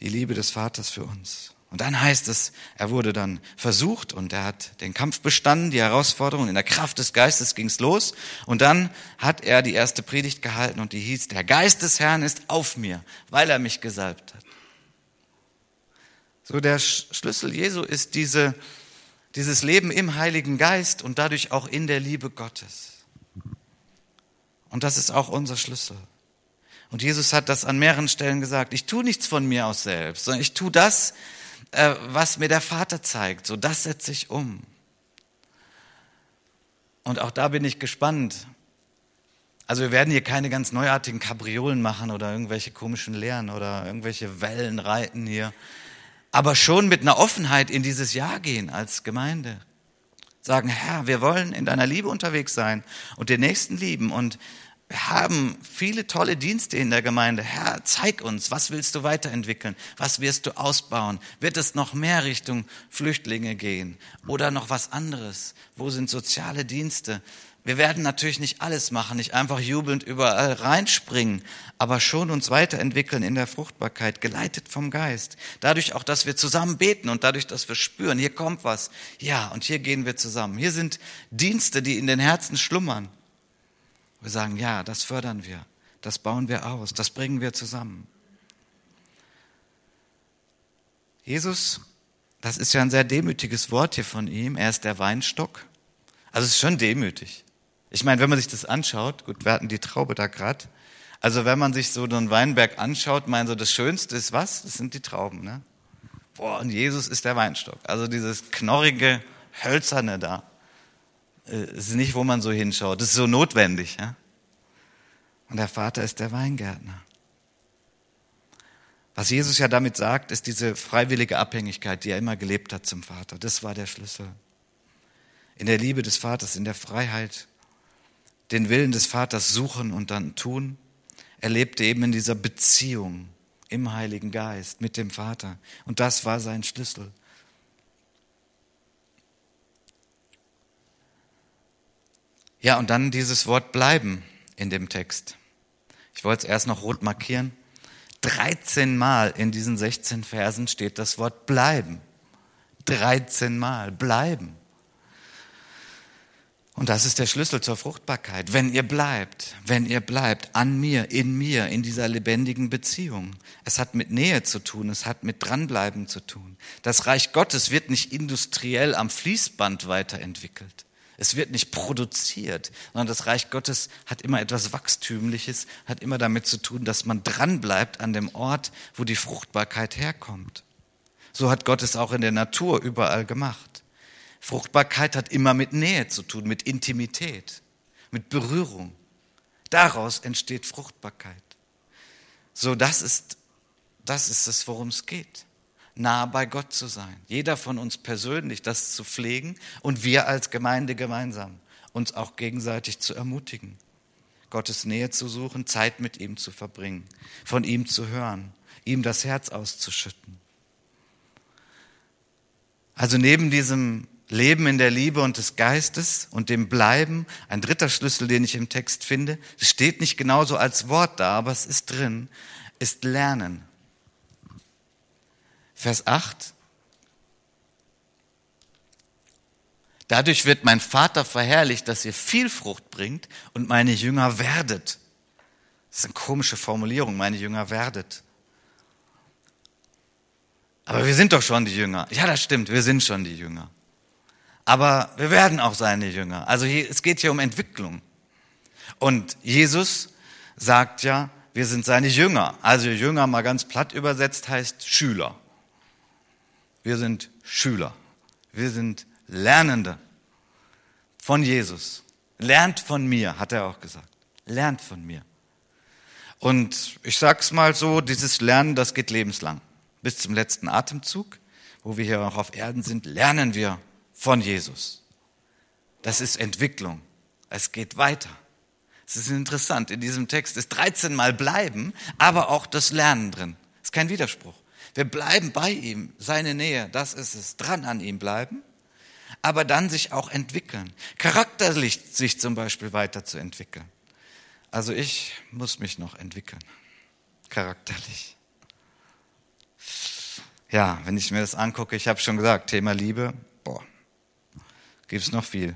Die Liebe des Vaters für uns. Und dann heißt es, er wurde dann versucht und er hat den Kampf bestanden, die Herausforderung. In der Kraft des Geistes ging's los. Und dann hat er die erste Predigt gehalten und die hieß, der Geist des Herrn ist auf mir, weil er mich gesalbt hat. So der Schlüssel Jesu ist diese, dieses Leben im Heiligen Geist und dadurch auch in der Liebe Gottes. Und das ist auch unser Schlüssel. Und Jesus hat das an mehreren Stellen gesagt. Ich tue nichts von mir aus selbst, sondern ich tue das, äh, was mir der Vater zeigt. So, das setze ich um. Und auch da bin ich gespannt. Also wir werden hier keine ganz neuartigen Kabriolen machen oder irgendwelche komischen Lehren oder irgendwelche Wellen reiten hier. Aber schon mit einer Offenheit in dieses Jahr gehen als Gemeinde. Sagen, Herr, wir wollen in deiner Liebe unterwegs sein und den Nächsten lieben und wir haben viele tolle Dienste in der Gemeinde. Herr, zeig uns, was willst du weiterentwickeln? Was wirst du ausbauen? Wird es noch mehr Richtung Flüchtlinge gehen oder noch was anderes? Wo sind soziale Dienste? Wir werden natürlich nicht alles machen, nicht einfach jubelnd überall reinspringen, aber schon uns weiterentwickeln in der Fruchtbarkeit, geleitet vom Geist. Dadurch auch, dass wir zusammen beten und dadurch, dass wir spüren, hier kommt was. Ja, und hier gehen wir zusammen. Hier sind Dienste, die in den Herzen schlummern. Wir sagen, ja, das fördern wir, das bauen wir aus, das bringen wir zusammen. Jesus, das ist ja ein sehr demütiges Wort hier von ihm, er ist der Weinstock. Also es ist schon demütig. Ich meine, wenn man sich das anschaut, gut, wir hatten die Traube da gerade, also wenn man sich so einen Weinberg anschaut, meinen so, das Schönste ist was? Das sind die Trauben, ne? Boah, und Jesus ist der Weinstock. Also dieses knorrige, hölzerne da. Äh, ist nicht, wo man so hinschaut. Das ist so notwendig. Ja? Und der Vater ist der Weingärtner. Was Jesus ja damit sagt, ist diese freiwillige Abhängigkeit, die er immer gelebt hat zum Vater. Das war der Schlüssel. In der Liebe des Vaters, in der Freiheit, den Willen des Vaters suchen und dann tun. Er lebte eben in dieser Beziehung im Heiligen Geist mit dem Vater. Und das war sein Schlüssel. Ja, und dann dieses Wort bleiben in dem Text. Ich wollte es erst noch rot markieren. 13 Mal in diesen 16 Versen steht das Wort bleiben. 13 Mal bleiben. Und das ist der Schlüssel zur Fruchtbarkeit. Wenn ihr bleibt, wenn ihr bleibt an mir, in mir, in dieser lebendigen Beziehung. Es hat mit Nähe zu tun, es hat mit dranbleiben zu tun. Das Reich Gottes wird nicht industriell am Fließband weiterentwickelt. Es wird nicht produziert, sondern das Reich Gottes hat immer etwas Wachstümliches, hat immer damit zu tun, dass man dranbleibt an dem Ort, wo die Fruchtbarkeit herkommt. So hat Gott es auch in der Natur überall gemacht. Fruchtbarkeit hat immer mit Nähe zu tun, mit Intimität, mit Berührung. Daraus entsteht Fruchtbarkeit. So, das ist, das ist es, worum es geht nah bei Gott zu sein. Jeder von uns persönlich das zu pflegen und wir als Gemeinde gemeinsam uns auch gegenseitig zu ermutigen. Gottes Nähe zu suchen, Zeit mit ihm zu verbringen, von ihm zu hören, ihm das Herz auszuschütten. Also neben diesem Leben in der Liebe und des Geistes und dem Bleiben, ein dritter Schlüssel, den ich im Text finde, steht nicht genauso als Wort da, aber es ist drin, ist Lernen. Vers 8. Dadurch wird mein Vater verherrlicht, dass ihr viel Frucht bringt und meine Jünger werdet. Das ist eine komische Formulierung, meine Jünger werdet. Aber wir sind doch schon die Jünger. Ja, das stimmt, wir sind schon die Jünger. Aber wir werden auch seine Jünger. Also hier, es geht hier um Entwicklung. Und Jesus sagt ja, wir sind seine Jünger. Also Jünger mal ganz platt übersetzt heißt Schüler. Wir sind Schüler. Wir sind Lernende von Jesus. Lernt von mir, hat er auch gesagt. Lernt von mir. Und ich sag's mal so, dieses Lernen, das geht lebenslang. Bis zum letzten Atemzug, wo wir hier auch auf Erden sind, lernen wir von Jesus. Das ist Entwicklung. Es geht weiter. Es ist interessant. In diesem Text ist 13 Mal bleiben, aber auch das Lernen drin. Ist kein Widerspruch. Wir bleiben bei ihm, seine Nähe, das ist es, dran an ihm bleiben, aber dann sich auch entwickeln, charakterlich sich zum Beispiel weiterzuentwickeln. Also ich muss mich noch entwickeln, charakterlich. Ja, wenn ich mir das angucke, ich habe schon gesagt, Thema Liebe, boah, gibt es noch viel.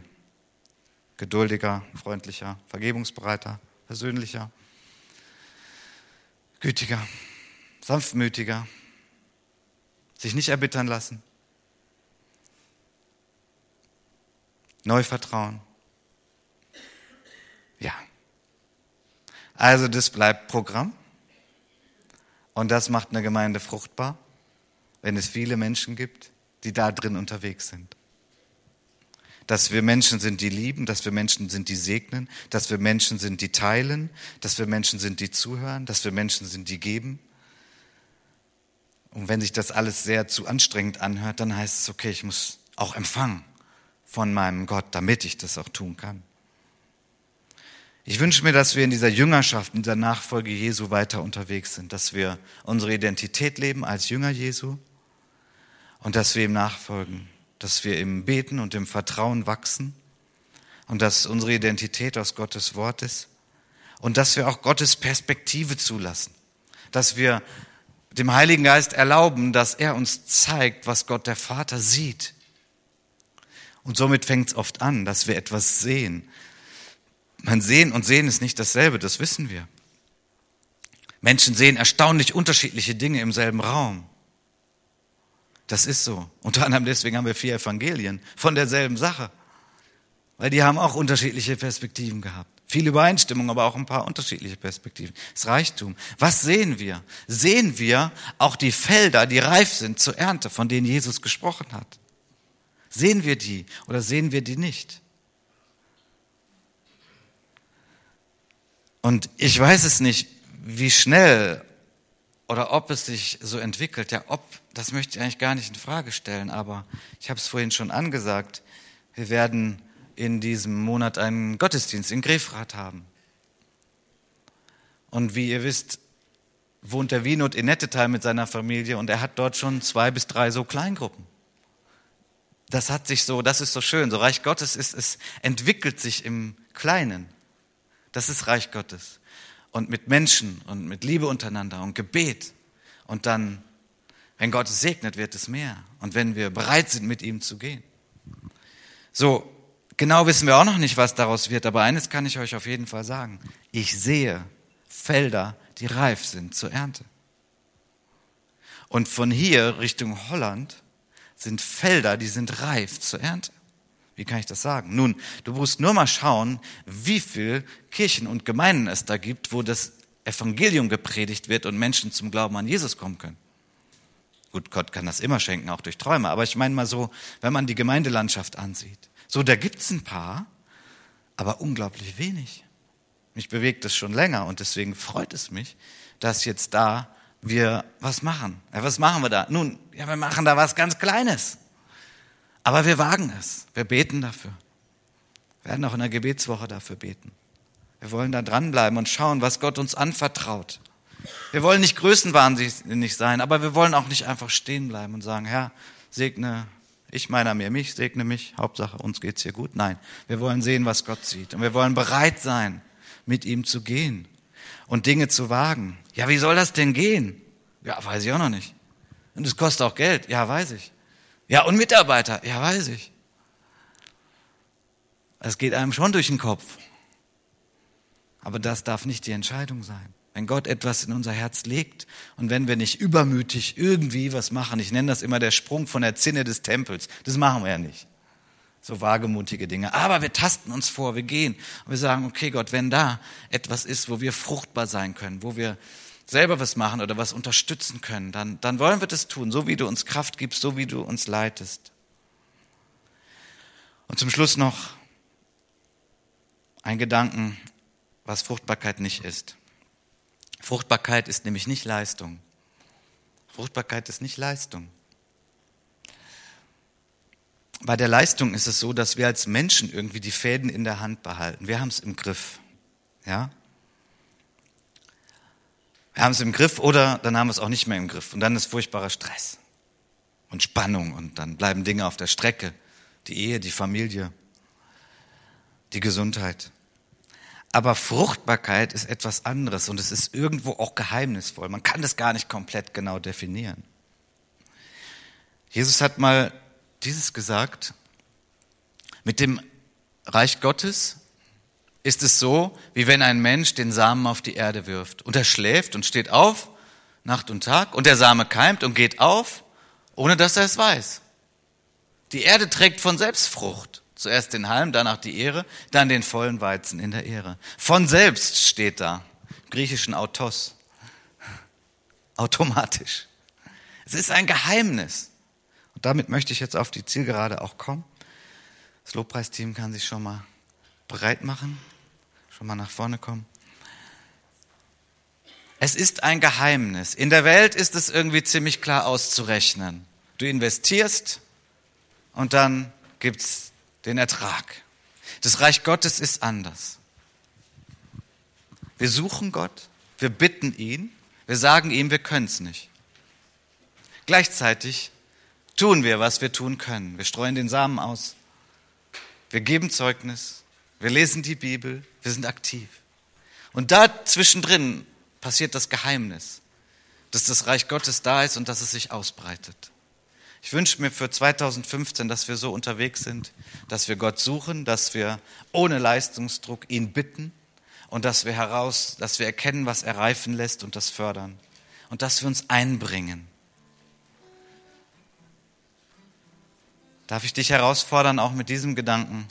Geduldiger, freundlicher, vergebungsbereiter, persönlicher, gütiger, sanftmütiger, sich nicht erbittern lassen, neu vertrauen. Ja. Also das bleibt Programm und das macht eine Gemeinde fruchtbar, wenn es viele Menschen gibt, die da drin unterwegs sind dass wir Menschen sind, die lieben, dass wir Menschen sind, die segnen, dass wir Menschen sind, die teilen, dass wir Menschen sind, die zuhören, dass wir Menschen sind, die geben. Und wenn sich das alles sehr zu anstrengend anhört, dann heißt es, okay, ich muss auch empfangen von meinem Gott, damit ich das auch tun kann. Ich wünsche mir, dass wir in dieser Jüngerschaft, in dieser Nachfolge Jesu weiter unterwegs sind, dass wir unsere Identität leben als Jünger Jesu und dass wir ihm nachfolgen dass wir im Beten und im Vertrauen wachsen und dass unsere Identität aus Gottes Wort ist und dass wir auch Gottes Perspektive zulassen, dass wir dem Heiligen Geist erlauben, dass er uns zeigt, was Gott der Vater sieht. Und somit fängt es oft an, dass wir etwas sehen. Man sehen und sehen ist nicht dasselbe, das wissen wir. Menschen sehen erstaunlich unterschiedliche Dinge im selben Raum. Das ist so. Unter anderem deswegen haben wir vier Evangelien von derselben Sache. Weil die haben auch unterschiedliche Perspektiven gehabt. Viel Übereinstimmung, aber auch ein paar unterschiedliche Perspektiven. Das Reichtum. Was sehen wir? Sehen wir auch die Felder, die reif sind zur Ernte, von denen Jesus gesprochen hat? Sehen wir die oder sehen wir die nicht? Und ich weiß es nicht, wie schnell oder ob es sich so entwickelt. Ja, ob, das möchte ich eigentlich gar nicht in Frage stellen, aber ich habe es vorhin schon angesagt. Wir werden in diesem Monat einen Gottesdienst in Grefrath haben. Und wie ihr wisst, wohnt der Wienot in Nettetal mit seiner Familie und er hat dort schon zwei bis drei so Kleingruppen. Das hat sich so, das ist so schön. So Reich Gottes ist, es entwickelt sich im Kleinen. Das ist Reich Gottes und mit Menschen und mit Liebe untereinander und Gebet. Und dann, wenn Gott es segnet, wird es mehr. Und wenn wir bereit sind, mit ihm zu gehen. So, genau wissen wir auch noch nicht, was daraus wird, aber eines kann ich euch auf jeden Fall sagen. Ich sehe Felder, die reif sind zur Ernte. Und von hier Richtung Holland sind Felder, die sind reif zur Ernte. Wie kann ich das sagen? Nun, du musst nur mal schauen, wie viel Kirchen und Gemeinden es da gibt, wo das Evangelium gepredigt wird und Menschen zum Glauben an Jesus kommen können. Gut, Gott kann das immer schenken, auch durch Träume. Aber ich meine mal so, wenn man die Gemeindelandschaft ansieht. So, da gibt's ein paar, aber unglaublich wenig. Mich bewegt es schon länger und deswegen freut es mich, dass jetzt da wir was machen. Ja, was machen wir da? Nun, ja, wir machen da was ganz Kleines. Aber wir wagen es. Wir beten dafür. Wir werden auch in der Gebetswoche dafür beten. Wir wollen da dranbleiben und schauen, was Gott uns anvertraut. Wir wollen nicht größenwahnsinnig sein, aber wir wollen auch nicht einfach stehen bleiben und sagen, Herr, segne ich meiner mir mich, segne mich, Hauptsache uns geht's hier gut. Nein, wir wollen sehen, was Gott sieht und wir wollen bereit sein, mit ihm zu gehen und Dinge zu wagen. Ja, wie soll das denn gehen? Ja, weiß ich auch noch nicht. Und es kostet auch Geld. Ja, weiß ich. Ja, und Mitarbeiter. Ja, weiß ich. Es geht einem schon durch den Kopf. Aber das darf nicht die Entscheidung sein. Wenn Gott etwas in unser Herz legt und wenn wir nicht übermütig irgendwie was machen, ich nenne das immer der Sprung von der Zinne des Tempels, das machen wir ja nicht. So wagemutige Dinge. Aber wir tasten uns vor, wir gehen und wir sagen, okay Gott, wenn da etwas ist, wo wir fruchtbar sein können, wo wir selber was machen oder was unterstützen können, dann, dann wollen wir das tun, so wie du uns Kraft gibst, so wie du uns leitest. Und zum Schluss noch ein Gedanken, was Fruchtbarkeit nicht ist. Fruchtbarkeit ist nämlich nicht Leistung. Fruchtbarkeit ist nicht Leistung. Bei der Leistung ist es so, dass wir als Menschen irgendwie die Fäden in der Hand behalten. Wir haben es im Griff. Ja? Wir haben es im Griff oder dann haben wir es auch nicht mehr im Griff. Und dann ist furchtbarer Stress und Spannung und dann bleiben Dinge auf der Strecke. Die Ehe, die Familie, die Gesundheit. Aber Fruchtbarkeit ist etwas anderes und es ist irgendwo auch geheimnisvoll. Man kann das gar nicht komplett genau definieren. Jesus hat mal dieses gesagt, mit dem Reich Gottes ist es so, wie wenn ein Mensch den Samen auf die Erde wirft. Und er schläft und steht auf, Nacht und Tag, und der Same keimt und geht auf ohne dass er es weiß. Die Erde trägt von selbst Frucht. Zuerst den Halm, danach die Ehre, dann den vollen Weizen in der Ehre. Von selbst steht da, im griechischen Autos, automatisch. Es ist ein Geheimnis. Und damit möchte ich jetzt auf die Zielgerade auch kommen. Das Lobpreisteam kann sich schon mal bereit machen, schon mal nach vorne kommen. Es ist ein Geheimnis. In der Welt ist es irgendwie ziemlich klar auszurechnen. Du investierst und dann gibt's den Ertrag. Das Reich Gottes ist anders. Wir suchen Gott, wir bitten ihn, wir sagen ihm, wir können es nicht. Gleichzeitig tun wir, was wir tun können. Wir streuen den Samen aus, wir geben Zeugnis, wir lesen die Bibel, wir sind aktiv. Und da zwischendrin passiert das Geheimnis, dass das Reich Gottes da ist und dass es sich ausbreitet. Ich wünsche mir für 2015, dass wir so unterwegs sind, dass wir Gott suchen, dass wir ohne Leistungsdruck ihn bitten und dass wir heraus, dass wir erkennen, was er reifen lässt und das fördern und dass wir uns einbringen. Darf ich dich herausfordern, auch mit diesem Gedanken?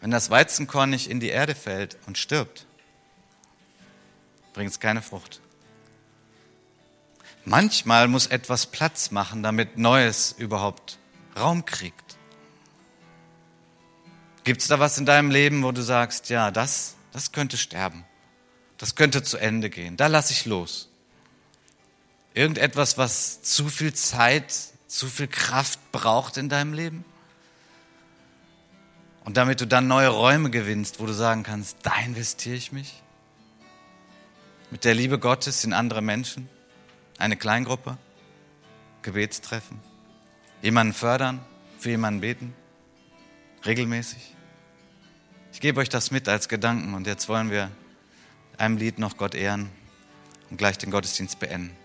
Wenn das Weizenkorn nicht in die Erde fällt und stirbt, bringt es keine Frucht. Manchmal muss etwas Platz machen, damit Neues überhaupt Raum kriegt. Gibt es da was in deinem Leben, wo du sagst, ja, das, das könnte sterben, das könnte zu Ende gehen, da lasse ich los. Irgendetwas, was zu viel Zeit, zu viel Kraft braucht in deinem Leben? Und damit du dann neue Räume gewinnst, wo du sagen kannst, da investiere ich mich mit der Liebe Gottes in andere Menschen, eine Kleingruppe, Gebetstreffen, jemanden fördern, für jemanden beten, regelmäßig. Ich gebe euch das mit als Gedanken und jetzt wollen wir einem Lied noch Gott ehren und gleich den Gottesdienst beenden.